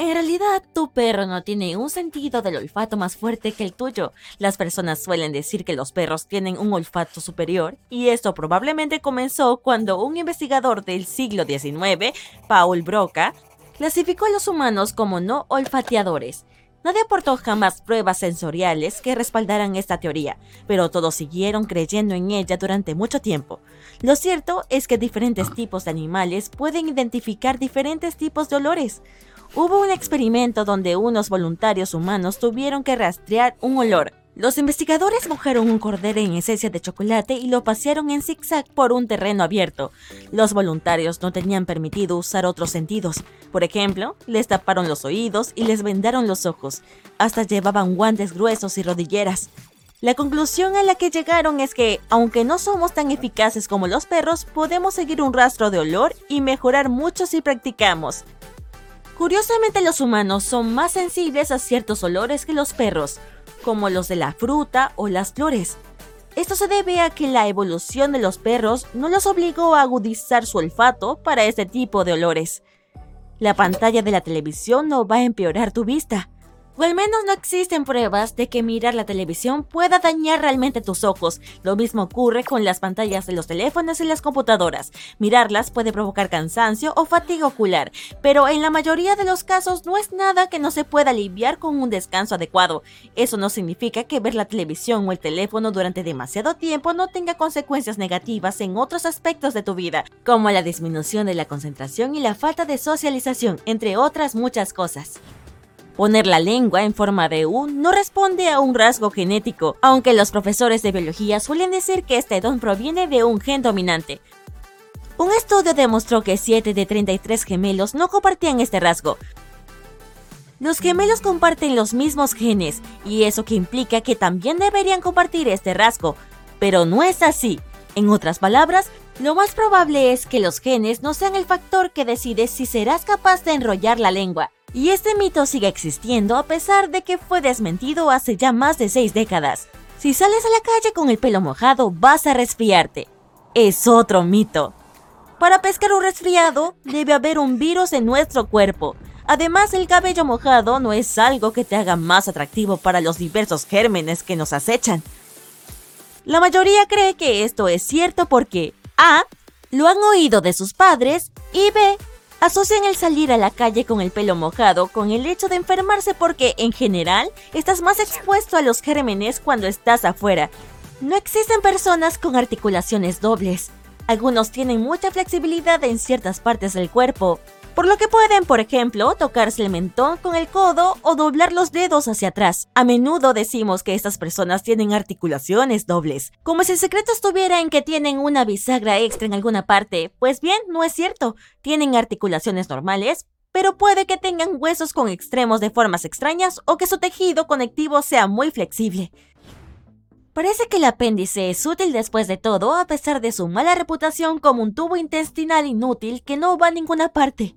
En realidad, tu perro no tiene un sentido del olfato más fuerte que el tuyo. Las personas suelen decir que los perros tienen un olfato superior, y esto probablemente comenzó cuando un investigador del siglo XIX, Paul Broca, clasificó a los humanos como no olfateadores. Nadie aportó jamás pruebas sensoriales que respaldaran esta teoría, pero todos siguieron creyendo en ella durante mucho tiempo. Lo cierto es que diferentes tipos de animales pueden identificar diferentes tipos de olores. Hubo un experimento donde unos voluntarios humanos tuvieron que rastrear un olor. Los investigadores mojaron un cordero en esencia de chocolate y lo pasearon en zigzag por un terreno abierto. Los voluntarios no tenían permitido usar otros sentidos. Por ejemplo, les taparon los oídos y les vendaron los ojos. Hasta llevaban guantes gruesos y rodilleras. La conclusión a la que llegaron es que, aunque no somos tan eficaces como los perros, podemos seguir un rastro de olor y mejorar mucho si practicamos. Curiosamente los humanos son más sensibles a ciertos olores que los perros, como los de la fruta o las flores. Esto se debe a que la evolución de los perros no los obligó a agudizar su olfato para este tipo de olores. La pantalla de la televisión no va a empeorar tu vista, o al menos no existen pruebas de que mirar la televisión pueda dañar realmente tus ojos. Lo mismo ocurre con las pantallas de los teléfonos y las computadoras. Mirarlas puede provocar cansancio o fatiga ocular, pero en la mayoría de los casos no es nada que no se pueda aliviar con un descanso adecuado. Eso no significa que ver la televisión o el teléfono durante demasiado tiempo no tenga consecuencias negativas en otros aspectos de tu vida, como la disminución de la concentración y la falta de socialización, entre otras muchas cosas. Poner la lengua en forma de U no responde a un rasgo genético, aunque los profesores de biología suelen decir que este don proviene de un gen dominante. Un estudio demostró que 7 de 33 gemelos no compartían este rasgo. Los gemelos comparten los mismos genes, y eso que implica que también deberían compartir este rasgo, pero no es así. En otras palabras, lo más probable es que los genes no sean el factor que decide si serás capaz de enrollar la lengua. Y este mito sigue existiendo a pesar de que fue desmentido hace ya más de seis décadas. Si sales a la calle con el pelo mojado, vas a resfriarte. Es otro mito. Para pescar un resfriado, debe haber un virus en nuestro cuerpo. Además, el cabello mojado no es algo que te haga más atractivo para los diversos gérmenes que nos acechan. La mayoría cree que esto es cierto porque A. Lo han oído de sus padres y B asocian el salir a la calle con el pelo mojado con el hecho de enfermarse porque, en general, estás más expuesto a los gérmenes cuando estás afuera. No existen personas con articulaciones dobles. Algunos tienen mucha flexibilidad en ciertas partes del cuerpo, por lo que pueden, por ejemplo, tocarse el mentón con el codo o doblar los dedos hacia atrás. A menudo decimos que estas personas tienen articulaciones dobles, como si el secreto estuviera en que tienen una bisagra extra en alguna parte. Pues bien, no es cierto, tienen articulaciones normales, pero puede que tengan huesos con extremos de formas extrañas o que su tejido conectivo sea muy flexible. Parece que el apéndice es útil después de todo, a pesar de su mala reputación como un tubo intestinal inútil que no va a ninguna parte.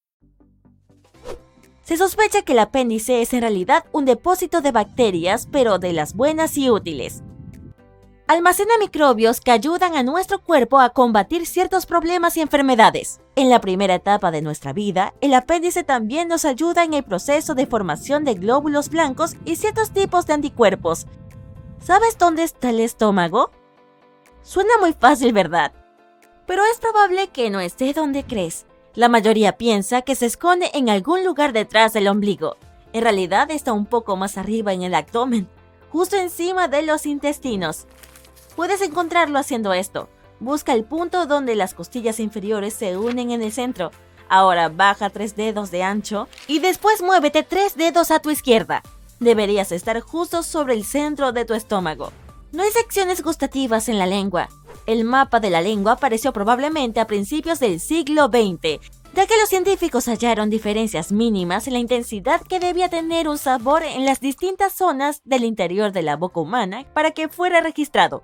Se sospecha que el apéndice es en realidad un depósito de bacterias, pero de las buenas y útiles. Almacena microbios que ayudan a nuestro cuerpo a combatir ciertos problemas y enfermedades. En la primera etapa de nuestra vida, el apéndice también nos ayuda en el proceso de formación de glóbulos blancos y ciertos tipos de anticuerpos. ¿Sabes dónde está el estómago? Suena muy fácil, ¿verdad? Pero es probable que no esté donde crees. La mayoría piensa que se esconde en algún lugar detrás del ombligo. En realidad está un poco más arriba en el abdomen, justo encima de los intestinos. Puedes encontrarlo haciendo esto. Busca el punto donde las costillas inferiores se unen en el centro. Ahora baja tres dedos de ancho y después muévete tres dedos a tu izquierda. Deberías estar justo sobre el centro de tu estómago. No hay secciones gustativas en la lengua. El mapa de la lengua apareció probablemente a principios del siglo XX, ya que los científicos hallaron diferencias mínimas en la intensidad que debía tener un sabor en las distintas zonas del interior de la boca humana para que fuera registrado.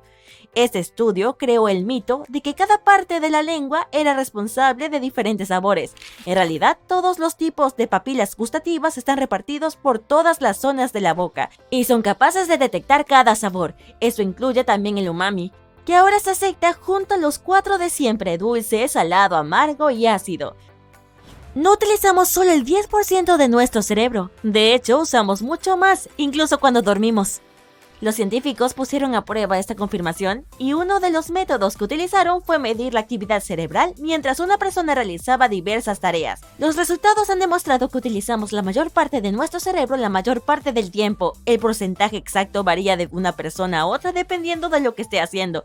Este estudio creó el mito de que cada parte de la lengua era responsable de diferentes sabores. En realidad, todos los tipos de papilas gustativas están repartidos por todas las zonas de la boca y son capaces de detectar cada sabor. Esto incluye también el umami, que ahora se acepta junto a los cuatro de siempre, dulce, salado, amargo y ácido. No utilizamos solo el 10% de nuestro cerebro, de hecho usamos mucho más, incluso cuando dormimos. Los científicos pusieron a prueba esta confirmación y uno de los métodos que utilizaron fue medir la actividad cerebral mientras una persona realizaba diversas tareas. Los resultados han demostrado que utilizamos la mayor parte de nuestro cerebro la mayor parte del tiempo. El porcentaje exacto varía de una persona a otra dependiendo de lo que esté haciendo,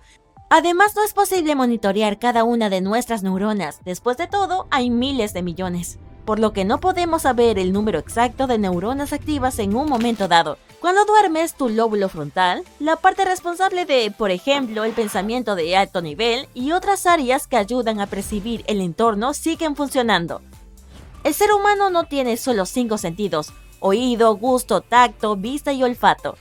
Además, no es posible monitorear cada una de nuestras neuronas. Después de todo, hay miles de millones. Por lo que no podemos saber el número exacto de neuronas activas en un momento dado. Cuando duermes, tu lóbulo frontal, la parte responsable de, por ejemplo, el pensamiento de alto nivel y otras áreas que ayudan a percibir el entorno siguen funcionando. El ser humano no tiene solo cinco sentidos, oído, gusto, tacto, vista y olfato.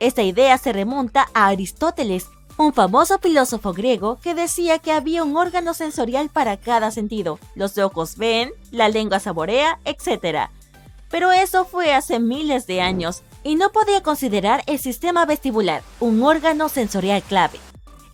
Esta idea se remonta a Aristóteles, un famoso filósofo griego que decía que había un órgano sensorial para cada sentido. Los ojos ven, la lengua saborea, etc. Pero eso fue hace miles de años y no podía considerar el sistema vestibular un órgano sensorial clave.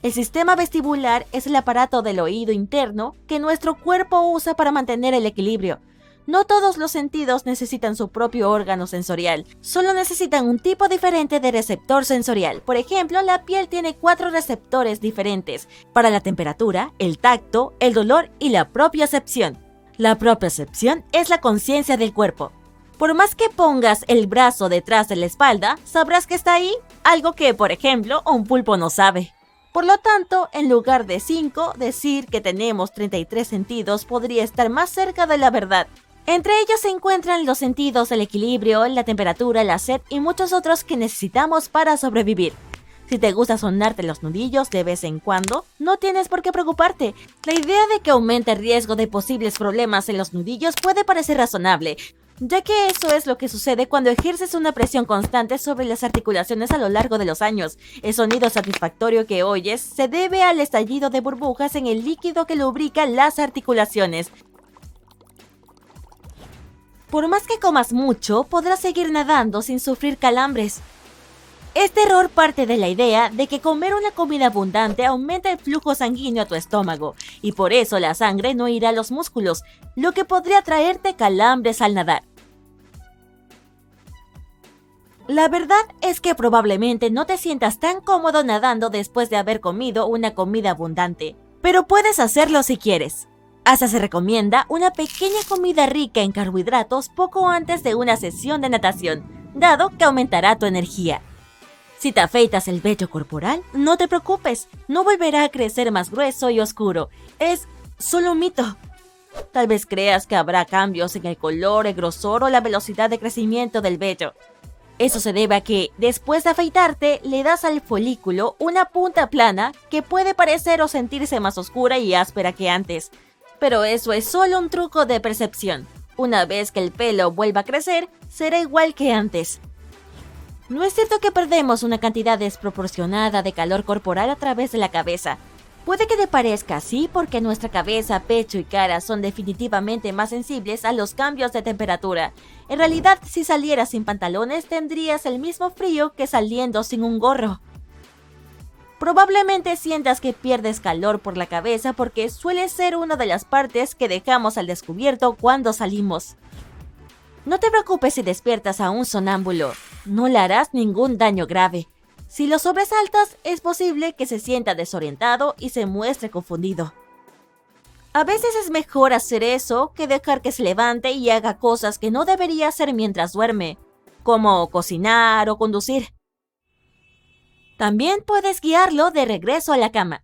El sistema vestibular es el aparato del oído interno que nuestro cuerpo usa para mantener el equilibrio, no todos los sentidos necesitan su propio órgano sensorial, solo necesitan un tipo diferente de receptor sensorial. Por ejemplo, la piel tiene cuatro receptores diferentes, para la temperatura, el tacto, el dolor y la propiocepción. La propiocepción es la conciencia del cuerpo. Por más que pongas el brazo detrás de la espalda, sabrás que está ahí, algo que, por ejemplo, un pulpo no sabe. Por lo tanto, en lugar de 5, decir que tenemos 33 sentidos podría estar más cerca de la verdad. Entre ellos se encuentran los sentidos, el equilibrio, la temperatura, la sed y muchos otros que necesitamos para sobrevivir. Si te gusta sonarte los nudillos de vez en cuando, no tienes por qué preocuparte. La idea de que aumente el riesgo de posibles problemas en los nudillos puede parecer razonable, ya que eso es lo que sucede cuando ejerces una presión constante sobre las articulaciones a lo largo de los años. El sonido satisfactorio que oyes se debe al estallido de burbujas en el líquido que lubrica las articulaciones. Por más que comas mucho, podrás seguir nadando sin sufrir calambres. Este error parte de la idea de que comer una comida abundante aumenta el flujo sanguíneo a tu estómago y por eso la sangre no irá a los músculos, lo que podría traerte calambres al nadar. La verdad es que probablemente no te sientas tan cómodo nadando después de haber comido una comida abundante, pero puedes hacerlo si quieres. Hasta se recomienda una pequeña comida rica en carbohidratos poco antes de una sesión de natación, dado que aumentará tu energía. Si te afeitas el vello corporal, no te preocupes, no volverá a crecer más grueso y oscuro. Es solo un mito. Tal vez creas que habrá cambios en el color, el grosor o la velocidad de crecimiento del vello. Eso se debe a que, después de afeitarte, le das al folículo una punta plana que puede parecer o sentirse más oscura y áspera que antes pero eso es solo un truco de percepción. Una vez que el pelo vuelva a crecer, será igual que antes. No es cierto que perdemos una cantidad desproporcionada de calor corporal a través de la cabeza. Puede que te parezca así porque nuestra cabeza, pecho y cara son definitivamente más sensibles a los cambios de temperatura. En realidad, si salieras sin pantalones tendrías el mismo frío que saliendo sin un gorro. Probablemente sientas que pierdes calor por la cabeza porque suele ser una de las partes que dejamos al descubierto cuando salimos. No te preocupes si despiertas a un sonámbulo, no le harás ningún daño grave. Si lo sobresaltas, es posible que se sienta desorientado y se muestre confundido. A veces es mejor hacer eso que dejar que se levante y haga cosas que no debería hacer mientras duerme, como cocinar o conducir. También puedes guiarlo de regreso a la cama.